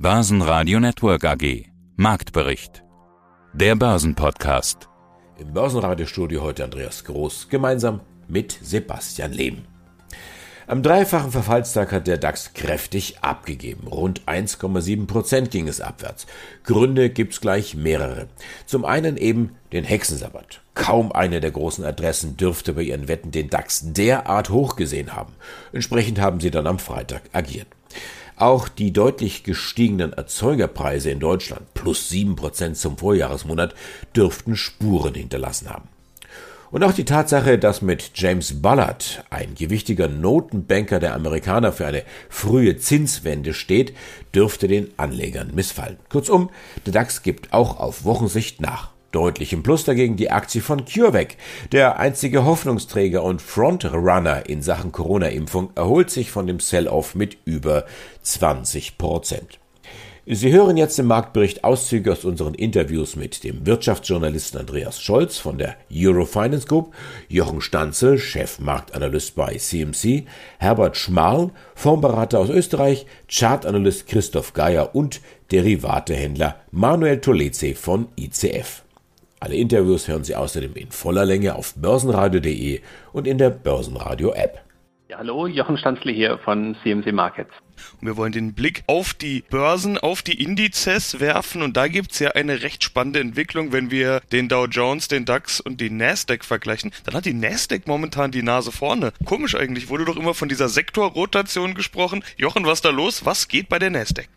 Börsenradio Network AG. Marktbericht. Der Börsenpodcast. Im Börsenradiostudio heute Andreas Groß gemeinsam mit Sebastian Lehm. Am dreifachen Verfallstag hat der DAX kräftig abgegeben. Rund 1,7 Prozent ging es abwärts. Gründe gibt's gleich mehrere. Zum einen eben den Hexensabbat. Kaum eine der großen Adressen dürfte bei ihren Wetten den DAX derart hoch gesehen haben. Entsprechend haben sie dann am Freitag agiert. Auch die deutlich gestiegenen Erzeugerpreise in Deutschland plus 7% zum Vorjahresmonat dürften Spuren hinterlassen haben. Und auch die Tatsache, dass mit James Bullard, ein gewichtiger Notenbanker der Amerikaner, für eine frühe Zinswende steht, dürfte den Anlegern missfallen. Kurzum, der DAX gibt auch auf Wochensicht nach. Deutlich im Plus dagegen die Aktie von CureVac. Der einzige Hoffnungsträger und Frontrunner in Sachen Corona-Impfung erholt sich von dem Sell-off mit über 20 Prozent. Sie hören jetzt im Marktbericht Auszüge aus unseren Interviews mit dem Wirtschaftsjournalisten Andreas Scholz von der Eurofinance Group, Jochen Stanzel, Chefmarktanalyst bei CMC, Herbert Schmarl, Fondsberater aus Österreich, Chartanalyst Christoph Geier und Derivatehändler Manuel Toleze von ICF. Alle Interviews hören Sie außerdem in voller Länge auf börsenradio.de und in der Börsenradio-App. Ja, hallo, Jochen Stanzli hier von CMC Markets. Und wir wollen den Blick auf die Börsen, auf die Indizes werfen. Und da gibt's ja eine recht spannende Entwicklung, wenn wir den Dow Jones, den DAX und die Nasdaq vergleichen. Dann hat die Nasdaq momentan die Nase vorne. Komisch eigentlich, wurde doch immer von dieser Sektorrotation gesprochen. Jochen, was da los? Was geht bei der Nasdaq?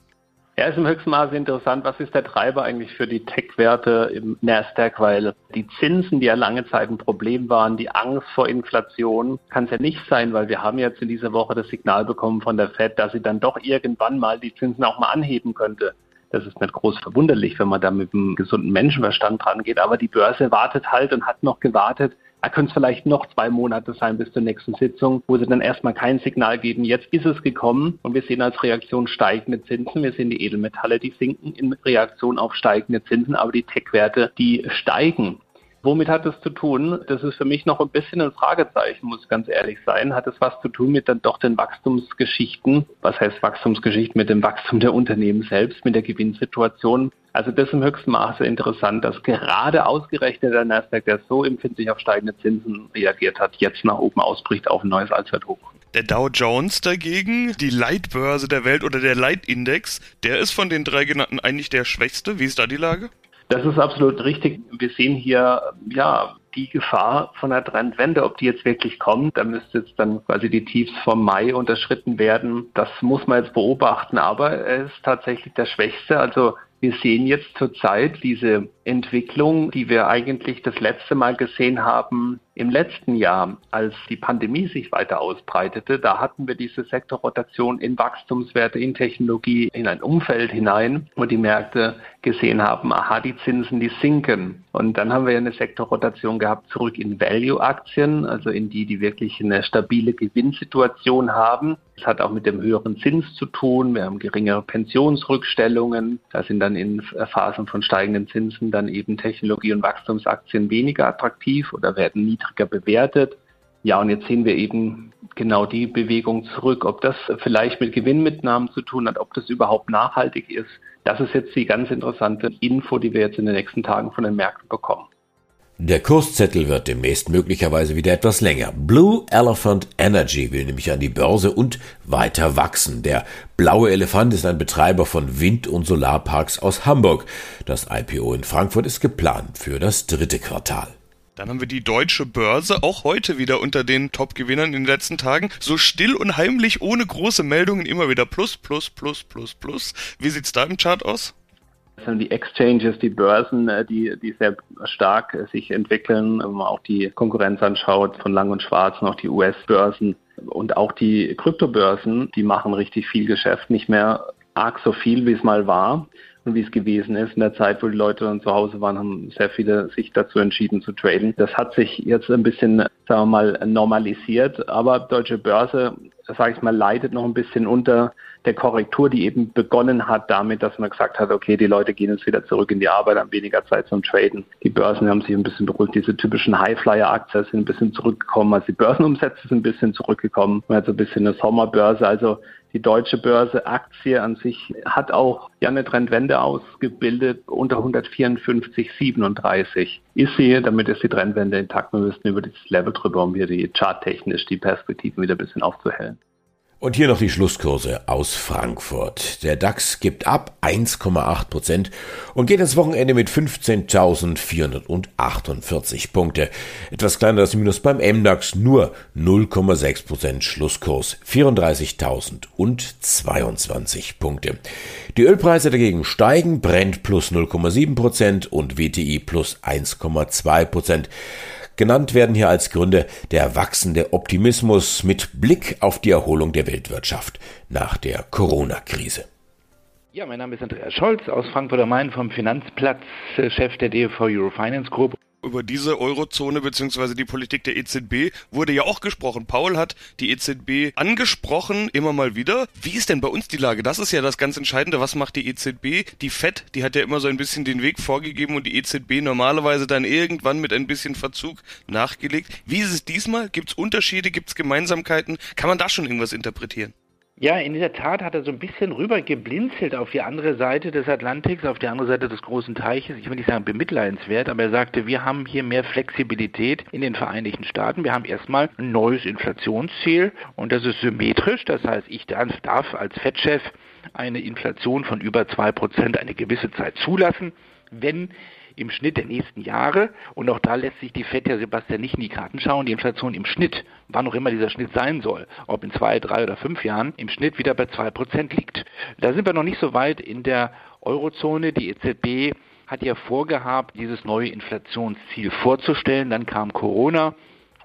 Ja, ist im höchsten Maße interessant. Was ist der Treiber eigentlich für die Tech-Werte im Nasdaq? Weil die Zinsen, die ja lange Zeit ein Problem waren, die Angst vor Inflation, kann es ja nicht sein, weil wir haben jetzt in dieser Woche das Signal bekommen von der Fed, dass sie dann doch irgendwann mal die Zinsen auch mal anheben könnte. Das ist nicht groß verwunderlich, wenn man da mit einem gesunden Menschenverstand dran geht. Aber die Börse wartet halt und hat noch gewartet, da können es vielleicht noch zwei Monate sein bis zur nächsten Sitzung, wo sie dann erstmal kein Signal geben. Jetzt ist es gekommen und wir sehen als Reaktion steigende Zinsen. Wir sehen die Edelmetalle, die sinken in Reaktion auf steigende Zinsen, aber die Tech-Werte, die steigen. Womit hat es zu tun? Das ist für mich noch ein bisschen ein Fragezeichen, muss ganz ehrlich sein. Hat es was zu tun mit dann doch den Wachstumsgeschichten? Was heißt Wachstumsgeschichten? Mit dem Wachstum der Unternehmen selbst, mit der Gewinnsituation? Also das ist im höchsten Maße interessant, dass gerade ausgerechnet der Nasdaq, der so empfindlich auf steigende Zinsen reagiert hat, jetzt nach oben ausbricht auf ein neues Allzeithoch. Der Dow Jones dagegen, die Leitbörse der Welt oder der Leitindex, der ist von den drei genannten eigentlich der schwächste. Wie ist da die Lage? Das ist absolut richtig. Wir sehen hier, ja, die Gefahr von einer Trendwende, ob die jetzt wirklich kommt, da müsste jetzt dann quasi die Tiefs vom Mai unterschritten werden. Das muss man jetzt beobachten, aber er ist tatsächlich der Schwächste. Also wir sehen jetzt zurzeit diese Entwicklung, die wir eigentlich das letzte Mal gesehen haben im letzten Jahr, als die Pandemie sich weiter ausbreitete. Da hatten wir diese Sektorrotation in Wachstumswerte, in Technologie, in ein Umfeld hinein, wo die Märkte gesehen haben, aha, die Zinsen, die sinken. Und dann haben wir eine Sektorrotation gehabt zurück in Value-Aktien, also in die, die wirklich eine stabile Gewinnsituation haben. Das hat auch mit dem höheren Zins zu tun. Wir haben geringere Pensionsrückstellungen. Da sind dann in Phasen von steigenden Zinsen dann eben Technologie- und Wachstumsaktien weniger attraktiv oder werden niedriger bewertet. Ja, und jetzt sehen wir eben genau die Bewegung zurück. Ob das vielleicht mit Gewinnmitnahmen zu tun hat, ob das überhaupt nachhaltig ist, das ist jetzt die ganz interessante Info, die wir jetzt in den nächsten Tagen von den Märkten bekommen. Der Kurszettel wird demnächst möglicherweise wieder etwas länger. Blue Elephant Energy will nämlich an die Börse und weiter wachsen. Der blaue Elefant ist ein Betreiber von Wind- und Solarparks aus Hamburg. Das IPO in Frankfurt ist geplant für das dritte Quartal. Dann haben wir die deutsche Börse, auch heute wieder unter den Top-Gewinnern in den letzten Tagen. So still und heimlich, ohne große Meldungen, immer wieder plus, plus, plus, plus, plus. Wie sieht's da im Chart aus? Das sind die Exchanges, die Börsen, äh, die, die sehr stark äh, sich entwickeln. Wenn man auch die Konkurrenz anschaut von Lang und Schwarz, noch die US-Börsen und auch die Kryptobörsen, die machen richtig viel Geschäft, nicht mehr arg so viel, wie es mal war und wie es gewesen ist. In der Zeit, wo die Leute dann zu Hause waren, haben sehr viele sich dazu entschieden zu traden. Das hat sich jetzt ein bisschen, sagen wir mal, normalisiert. Aber deutsche Börse, sage ich mal, leidet noch ein bisschen unter der Korrektur, die eben begonnen hat damit, dass man gesagt hat, okay, die Leute gehen jetzt wieder zurück in die Arbeit, haben weniger Zeit zum Traden. Die Börsen haben sich ein bisschen beruhigt. Diese typischen Highflyer-Aktien sind ein bisschen zurückgekommen. Also die Börsenumsätze sind ein bisschen zurückgekommen. Man hat so ein bisschen eine Sommerbörse. Also Die deutsche Börse Aktie an sich hat auch ja eine Trendwende ausgebildet unter 154,37 ist sie, damit ist die Trendwende intakt. Wir müssen über dieses Level drüber, um hier die charttechnisch die Perspektiven wieder ein bisschen aufzuhellen. Und hier noch die Schlusskurse aus Frankfurt. Der DAX gibt ab 1,8 Prozent und geht ins Wochenende mit 15.448 Punkte. Etwas kleiner als Minus beim MDAX, nur 0,6 Prozent Schlusskurs, 34.022 Punkte. Die Ölpreise dagegen steigen, Brent plus 0,7 Prozent und WTI plus 1,2 Prozent. Genannt werden hier als Gründe der wachsende Optimismus mit Blick auf die Erholung der Weltwirtschaft nach der Corona-Krise. Ja, mein Name ist Andreas Scholz aus Frankfurt am Main vom Finanzplatz, Chef der DFV Eurofinance Group über diese Eurozone beziehungsweise die Politik der EZB wurde ja auch gesprochen. Paul hat die EZB angesprochen, immer mal wieder. Wie ist denn bei uns die Lage? Das ist ja das ganz Entscheidende. Was macht die EZB? Die FED, die hat ja immer so ein bisschen den Weg vorgegeben und die EZB normalerweise dann irgendwann mit ein bisschen Verzug nachgelegt. Wie ist es diesmal? Gibt es Unterschiede? Gibt es Gemeinsamkeiten? Kann man da schon irgendwas interpretieren? Ja, in der Tat hat er so ein bisschen rüber geblinzelt auf die andere Seite des Atlantiks, auf die andere Seite des großen Teiches. Ich will nicht sagen bemitleidenswert, aber er sagte, wir haben hier mehr Flexibilität in den Vereinigten Staaten. Wir haben erstmal ein neues Inflationsziel und das ist symmetrisch. Das heißt, ich darf als Fettchef eine Inflation von über zwei Prozent eine gewisse Zeit zulassen, wenn im Schnitt der nächsten Jahre, und auch da lässt sich die FED ja Sebastian nicht in die Karten schauen, die Inflation im Schnitt, wann auch immer dieser Schnitt sein soll, ob in zwei, drei oder fünf Jahren, im Schnitt wieder bei zwei Prozent liegt. Da sind wir noch nicht so weit in der Eurozone. Die EZB hat ja vorgehabt, dieses neue Inflationsziel vorzustellen. Dann kam Corona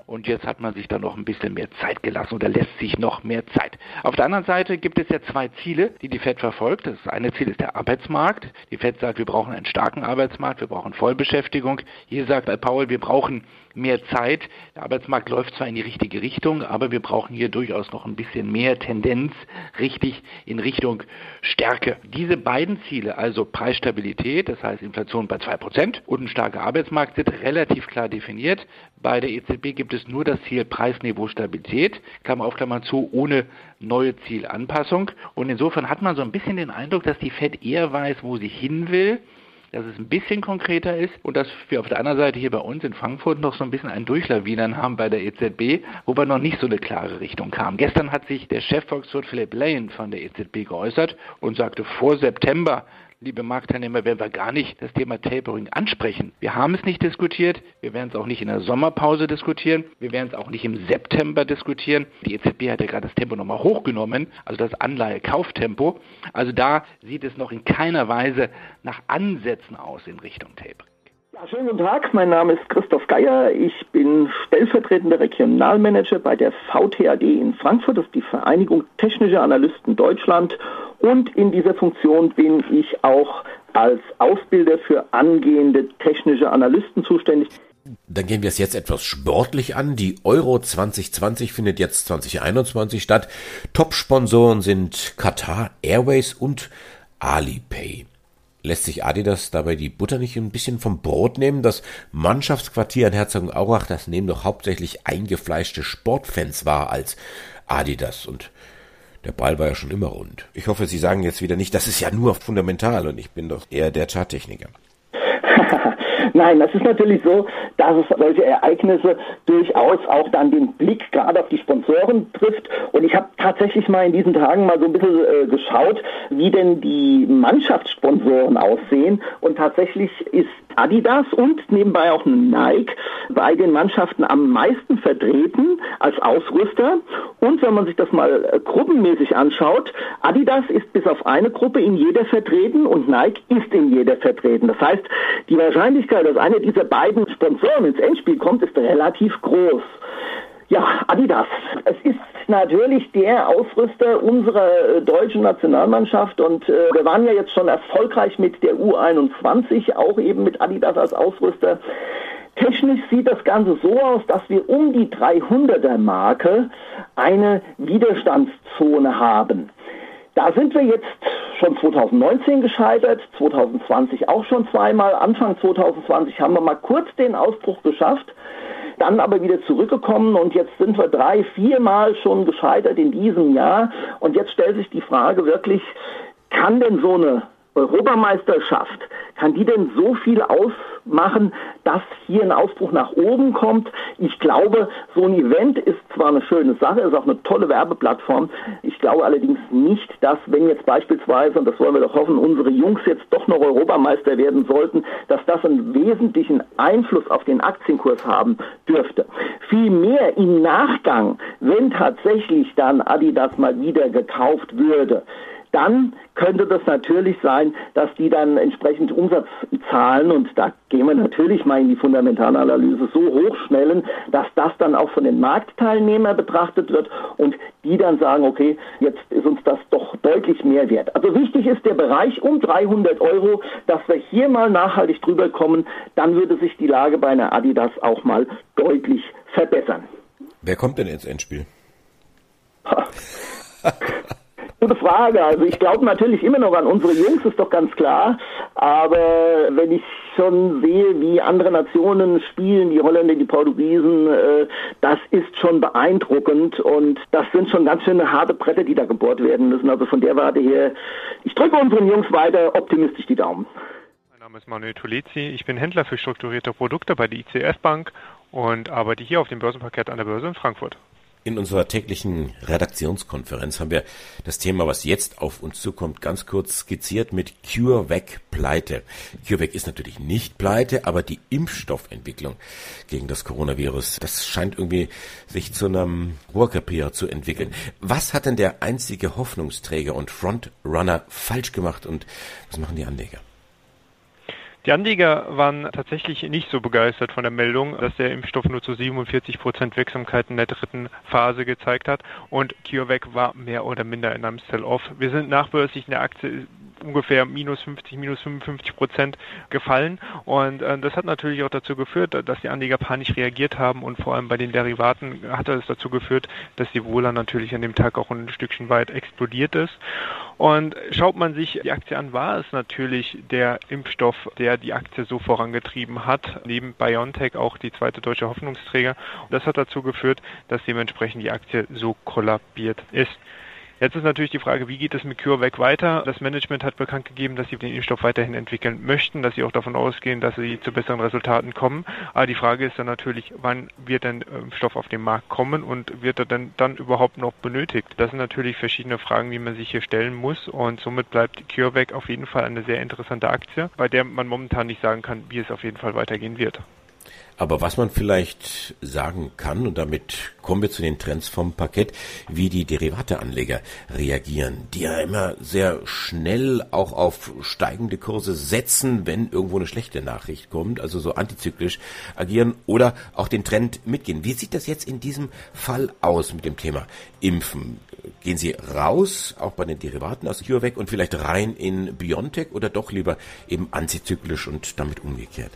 und jetzt hat man sich da noch ein bisschen mehr Zeit gelassen oder lässt sich noch mehr Zeit. Auf der anderen Seite gibt es ja zwei Ziele, die die FED verfolgt. Das eine Ziel ist der Arbeitsmarkt. Die FED sagt, wir brauchen einen starken Arbeitsmarkt, wir brauchen Vollbeschäftigung. Hier sagt Paul, wir brauchen mehr Zeit. Der Arbeitsmarkt läuft zwar in die richtige Richtung, aber wir brauchen hier durchaus noch ein bisschen mehr Tendenz richtig in Richtung Stärke. Diese beiden Ziele, also Preisstabilität, das heißt Inflation bei 2% und ein starker Arbeitsmarkt, sind relativ klar definiert. Bei der EZB gibt es nur das Ziel Preisniveau Stabilität, Klammer auf Klammer zu, ohne neue Zielanpassung. Und insofern hat man so ein bisschen den Eindruck, dass die Fed eher weiß, wo sie hin will dass es ein bisschen konkreter ist und dass wir auf der anderen Seite hier bei uns in Frankfurt noch so ein bisschen ein Durchlawinern haben bei der EZB, wo wir noch nicht so eine klare Richtung kamen. Gestern hat sich der Chefvolkswirt Philipp Lane von der EZB geäußert und sagte, vor September liebe Marktteilnehmer, werden wir gar nicht das Thema Tapering ansprechen. Wir haben es nicht diskutiert, wir werden es auch nicht in der Sommerpause diskutieren, wir werden es auch nicht im September diskutieren. Die EZB hat ja gerade das Tempo nochmal hochgenommen, also das Anleihekauftempo. Also da sieht es noch in keiner Weise nach Ansätzen aus in Richtung Tapering. Ja, schönen guten Tag, mein Name ist Christoph Geier. Ich bin stellvertretender Regionalmanager bei der VTAD in Frankfurt, das ist die Vereinigung Technischer Analysten Deutschland. Und in dieser Funktion bin ich auch als Ausbilder für angehende technische Analysten zuständig. Dann gehen wir es jetzt etwas sportlich an. Die Euro 2020 findet jetzt 2021 statt. Top-Sponsoren sind Qatar Airways und Alipay. Lässt sich Adidas dabei die Butter nicht ein bisschen vom Brot nehmen? Das Mannschaftsquartier in Herzogenaurach, das nehmen doch hauptsächlich eingefleischte Sportfans wahr als Adidas und der Ball war ja schon immer rund. Ich hoffe, Sie sagen jetzt wieder nicht, das ist ja nur fundamental und ich bin doch eher der Charttechniker. Nein, das ist natürlich so, dass es solche Ereignisse durchaus auch dann den Blick gerade auf die Sponsoren trifft. Und ich habe tatsächlich mal in diesen Tagen mal so ein bisschen äh, geschaut, wie denn die Mannschaftssponsoren aussehen. Und tatsächlich ist Adidas und nebenbei auch Nike bei den Mannschaften am meisten vertreten als Ausrüster. Und wenn man sich das mal äh, gruppenmäßig anschaut, Adidas ist bis auf eine Gruppe in jeder vertreten und Nike ist in jeder vertreten. Das heißt, die Wahrscheinlichkeit, dass eine dieser beiden Sponsoren ins Endspiel kommt, ist relativ groß. Ja, Adidas. Es ist natürlich der Ausrüster unserer äh, deutschen Nationalmannschaft und äh, wir waren ja jetzt schon erfolgreich mit der U21, auch eben mit Adidas als Ausrüster. Technisch sieht das Ganze so aus, dass wir um die 300er Marke eine Widerstandszone haben. Da sind wir jetzt schon 2019 gescheitert, 2020 auch schon zweimal. Anfang 2020 haben wir mal kurz den Ausbruch geschafft. dann aber wieder zurückgekommen und jetzt sind wir drei, viermal schon gescheitert in diesem Jahr und jetzt stellt sich die Frage wirklich, kann denn so eine Europameisterschaft, kann die denn so viel ausmachen, dass hier ein Ausbruch nach oben kommt? Ich glaube, so ein Event ist zwar eine schöne Sache, ist auch eine tolle Werbeplattform. Ich glaube allerdings nicht, dass wenn jetzt beispielsweise, und das wollen wir doch hoffen, unsere Jungs jetzt doch noch Europameister werden sollten, dass das einen wesentlichen Einfluss auf den Aktienkurs haben dürfte. Vielmehr im Nachgang, wenn tatsächlich dann Adidas mal wieder gekauft würde, dann könnte das natürlich sein, dass die dann entsprechend Umsatzzahlen, und da gehen wir natürlich mal in die Fundamentalanalyse, so hochschnellen, dass das dann auch von den Marktteilnehmern betrachtet wird und die dann sagen, okay, jetzt ist uns das doch deutlich mehr wert. Also wichtig ist der Bereich um 300 Euro, dass wir hier mal nachhaltig drüber kommen, dann würde sich die Lage bei einer Adidas auch mal deutlich verbessern. Wer kommt denn ins Endspiel? Gute Frage. Also ich glaube natürlich immer noch an unsere Jungs, ist doch ganz klar. Aber wenn ich schon sehe, wie andere Nationen spielen, die Holländer, die Portugiesen, äh, das ist schon beeindruckend und das sind schon ganz schöne harte Bretter, die da gebohrt werden müssen. Also von der Warte her, ich drücke unseren Jungs weiter optimistisch die Daumen. Mein Name ist Manuel Tulezi, ich bin Händler für strukturierte Produkte bei der ICF Bank und arbeite hier auf dem Börsenparkett an der Börse in Frankfurt. In unserer täglichen Redaktionskonferenz haben wir das Thema, was jetzt auf uns zukommt, ganz kurz skizziert mit CureVac Pleite. CureVac ist natürlich nicht pleite, aber die Impfstoffentwicklung gegen das Coronavirus, das scheint irgendwie sich zu einem Rohrkrepierer zu entwickeln. Was hat denn der einzige Hoffnungsträger und Frontrunner falsch gemacht und was machen die Anleger? Die Anleger waren tatsächlich nicht so begeistert von der Meldung, dass der Impfstoff nur zu 47 Prozent Wirksamkeit in der dritten Phase gezeigt hat und CureVac war mehr oder minder in einem Sell-Off. Wir sind nachbörslich in der Aktie ungefähr minus 50, minus 55 Prozent gefallen. Und äh, das hat natürlich auch dazu geführt, dass die Anleger panisch reagiert haben und vor allem bei den Derivaten hat es dazu geführt, dass die Wohler natürlich an dem Tag auch ein Stückchen weit explodiert ist. Und schaut man sich die Aktie an, war es natürlich der Impfstoff, der die Aktie so vorangetrieben hat, neben BioNTech auch die zweite deutsche Hoffnungsträger. Und das hat dazu geführt, dass dementsprechend die Aktie so kollabiert ist. Jetzt ist natürlich die Frage, wie geht es mit CureVac weiter? Das Management hat bekannt gegeben, dass sie den Impfstoff weiterhin entwickeln möchten, dass sie auch davon ausgehen, dass sie zu besseren Resultaten kommen. Aber die Frage ist dann natürlich, wann wird denn Impfstoff auf den Markt kommen und wird er denn dann überhaupt noch benötigt? Das sind natürlich verschiedene Fragen, die man sich hier stellen muss und somit bleibt CureVac auf jeden Fall eine sehr interessante Aktie, bei der man momentan nicht sagen kann, wie es auf jeden Fall weitergehen wird. Aber was man vielleicht sagen kann, und damit kommen wir zu den Trends vom Parkett, wie die Derivateanleger reagieren, die ja immer sehr schnell auch auf steigende Kurse setzen, wenn irgendwo eine schlechte Nachricht kommt, also so antizyklisch agieren oder auch den Trend mitgehen. Wie sieht das jetzt in diesem Fall aus mit dem Thema Impfen? Gehen Sie raus, auch bei den Derivaten aus CureVac und vielleicht rein in Biontech oder doch lieber eben antizyklisch und damit umgekehrt?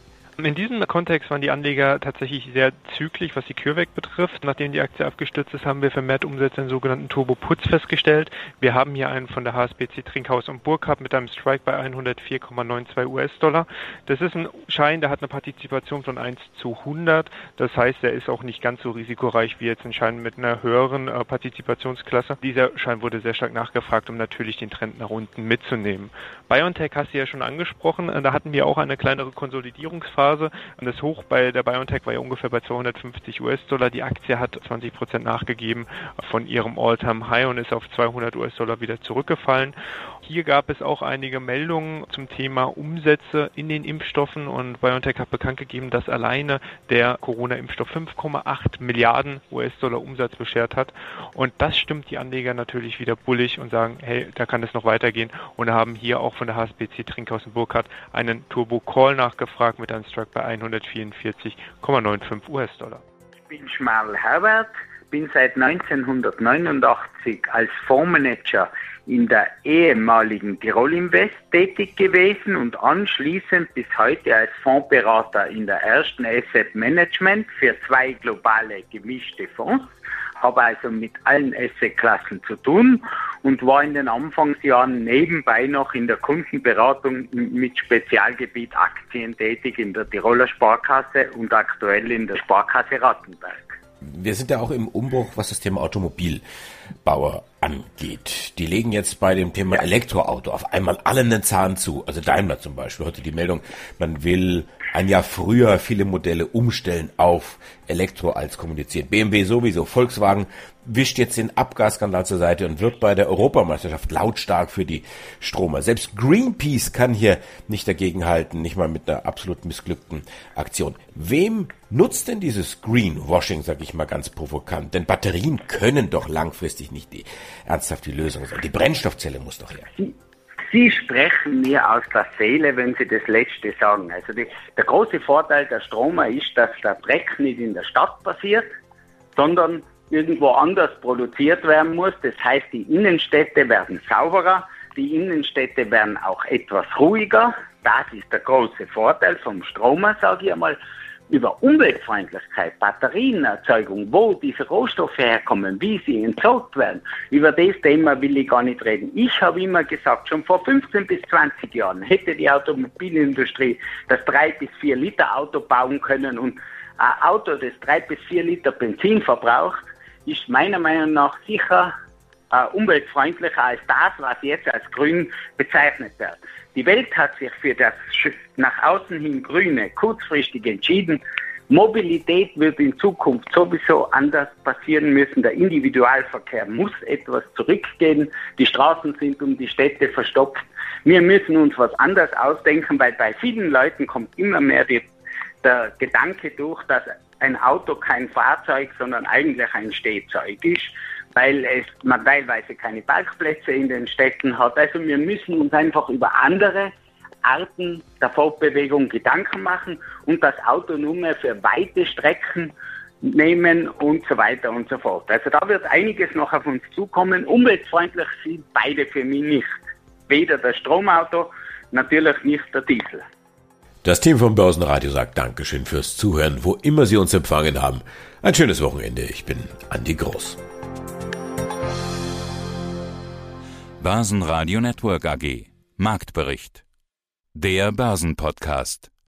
In diesem Kontext waren die Anleger tatsächlich sehr zügig, was die CureVac betrifft. Nachdem die Aktie abgestürzt ist, haben wir vermehrt Umsätze in sogenannten Turbo-Puts festgestellt. Wir haben hier einen von der HSBC Trinkhaus und Burkhardt mit einem Strike bei 104,92 US-Dollar. Das ist ein Schein, der hat eine Partizipation von 1 zu 100. Das heißt, er ist auch nicht ganz so risikoreich wie jetzt ein Schein mit einer höheren äh, Partizipationsklasse. Dieser Schein wurde sehr stark nachgefragt, um natürlich den Trend nach unten mitzunehmen. BioNTech hast du ja schon angesprochen. Äh, da hatten wir auch eine kleinere Konsolidierungsphase Und das Hoch bei der BioNTech war ja ungefähr bei 250 US-Dollar. Die Aktie hat 20 Prozent nachgegeben von ihrem All-Time-High und ist auf 200 US-Dollar wieder zurückgefallen. Hier gab es auch einige Meldungen zum Thema Umsätze in den Impfstoffen und BioNTech hat bekannt gegeben, dass alleine der Corona-Impfstoff 5,8 Milliarden US-Dollar Umsatz beschert hat. Und das stimmt die Anleger natürlich wieder bullig und sagen, hey, da kann es noch weitergehen und haben hier auch von der HSBC Trinkhausen Burkhardt einen Turbo Call nachgefragt mit einem Strike bei 144,95 US-Dollar. Ich bin Schmal Herbert, bin seit 1989 als Fondsmanager in der ehemaligen Tirol Invest tätig gewesen und anschließend bis heute als Fondsberater in der ersten Asset Management für zwei globale gemischte Fonds habe also mit allen Assetklassen zu tun und war in den Anfangsjahren nebenbei noch in der Kundenberatung mit Spezialgebiet Aktien tätig in der Tiroler Sparkasse und aktuell in der Sparkasse Rattenberg. Wir sind ja auch im Umbruch, was das Thema Automobilbauer angeht. Die legen jetzt bei dem Thema Elektroauto auf einmal allen einen Zahn zu. Also Daimler zum Beispiel. Heute die Meldung, man will ein Jahr früher viele Modelle umstellen auf Elektro als kommuniziert. BMW sowieso. Volkswagen wischt jetzt den Abgasskandal zur Seite und wird bei der Europameisterschaft lautstark für die Stromer. Selbst Greenpeace kann hier nicht dagegenhalten, nicht mal mit einer absolut missglückten Aktion. Wem nutzt denn dieses Greenwashing, sag ich mal ganz provokant? Denn Batterien können doch langfristig nicht die ernsthaft die Lösung sein. Die Brennstoffzelle muss doch her. Sie sprechen mir aus der Seele, wenn Sie das Letzte sagen. Also die, der große Vorteil der Stromer ist, dass der Dreck nicht in der Stadt passiert, sondern irgendwo anders produziert werden muss. Das heißt, die Innenstädte werden sauberer, die Innenstädte werden auch etwas ruhiger. Das ist der große Vorteil vom Stromer, sage ich einmal über Umweltfreundlichkeit, Batterienerzeugung, wo diese Rohstoffe herkommen, wie sie entsorgt werden, über das Thema will ich gar nicht reden. Ich habe immer gesagt, schon vor 15 bis 20 Jahren hätte die Automobilindustrie das 3 bis 4 Liter Auto bauen können und ein Auto, das 3 bis 4 Liter Benzin verbraucht, ist meiner Meinung nach sicher äh, umweltfreundlicher als das, was jetzt als grün bezeichnet wird. Die Welt hat sich für das nach außen hin Grüne kurzfristig entschieden. Mobilität wird in Zukunft sowieso anders passieren müssen. Der Individualverkehr muss etwas zurückgehen. Die Straßen sind um die Städte verstopft. Wir müssen uns was anderes ausdenken, weil bei vielen Leuten kommt immer mehr die, der Gedanke durch, dass ein Auto kein Fahrzeug, sondern eigentlich ein Stehzeug ist weil es man teilweise keine Parkplätze in den Städten hat. Also wir müssen uns einfach über andere Arten der Fortbewegung Gedanken machen und das Auto nur mehr für weite Strecken nehmen und so weiter und so fort. Also da wird einiges noch auf uns zukommen. Umweltfreundlich sind beide für mich nicht. Weder das Stromauto, natürlich nicht der Diesel. Das Team vom Börsenradio sagt Dankeschön fürs Zuhören, wo immer Sie uns empfangen haben. Ein schönes Wochenende. Ich bin Andi Groß. Börsenradio Network AG. Marktbericht. Der Börsenpodcast.